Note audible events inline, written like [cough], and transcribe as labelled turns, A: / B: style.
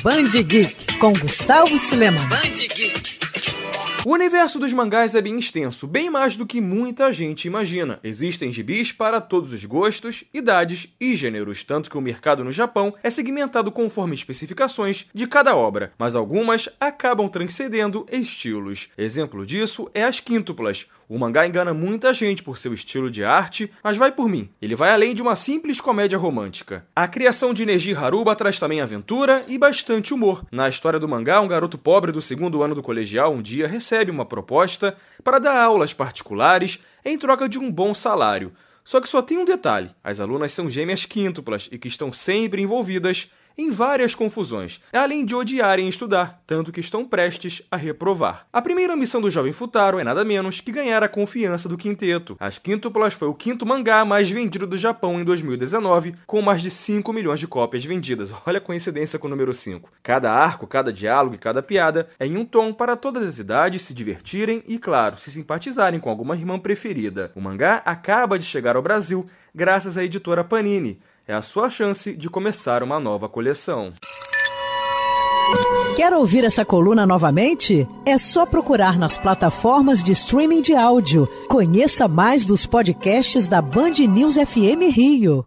A: Band Geek com Gustavo Silema.
B: Band Geek.
C: O universo dos mangás é bem extenso, bem mais do que muita gente imagina. Existem gibis para todos os gostos, idades e gêneros, tanto que o mercado no Japão é segmentado conforme especificações de cada obra, mas algumas acabam transcendendo estilos. Exemplo disso é as quíntuplas, o mangá engana muita gente por seu estilo de arte, mas vai por mim. Ele vai além de uma simples comédia romântica. A criação de Neji Haruba traz também aventura e bastante humor. Na história do mangá, um garoto pobre do segundo ano do colegial um dia recebe uma proposta para dar aulas particulares em troca de um bom salário. Só que só tem um detalhe: as alunas são gêmeas quíntuplas e que estão sempre envolvidas em várias confusões, além de odiarem estudar, tanto que estão prestes a reprovar. A primeira missão do jovem Futaro é nada menos que ganhar a confiança do quinteto. As Quíntuplas foi o quinto mangá mais vendido do Japão em 2019, com mais de 5 milhões de cópias vendidas. [laughs] Olha a coincidência com o número 5. Cada arco, cada diálogo e cada piada é em um tom para todas as idades se divertirem e, claro, se simpatizarem com alguma irmã preferida. O mangá acaba de chegar ao Brasil graças à editora Panini é a sua chance de começar uma nova coleção.
A: Quer ouvir essa coluna novamente? É só procurar nas plataformas de streaming de áudio. Conheça mais dos podcasts da Band News FM Rio.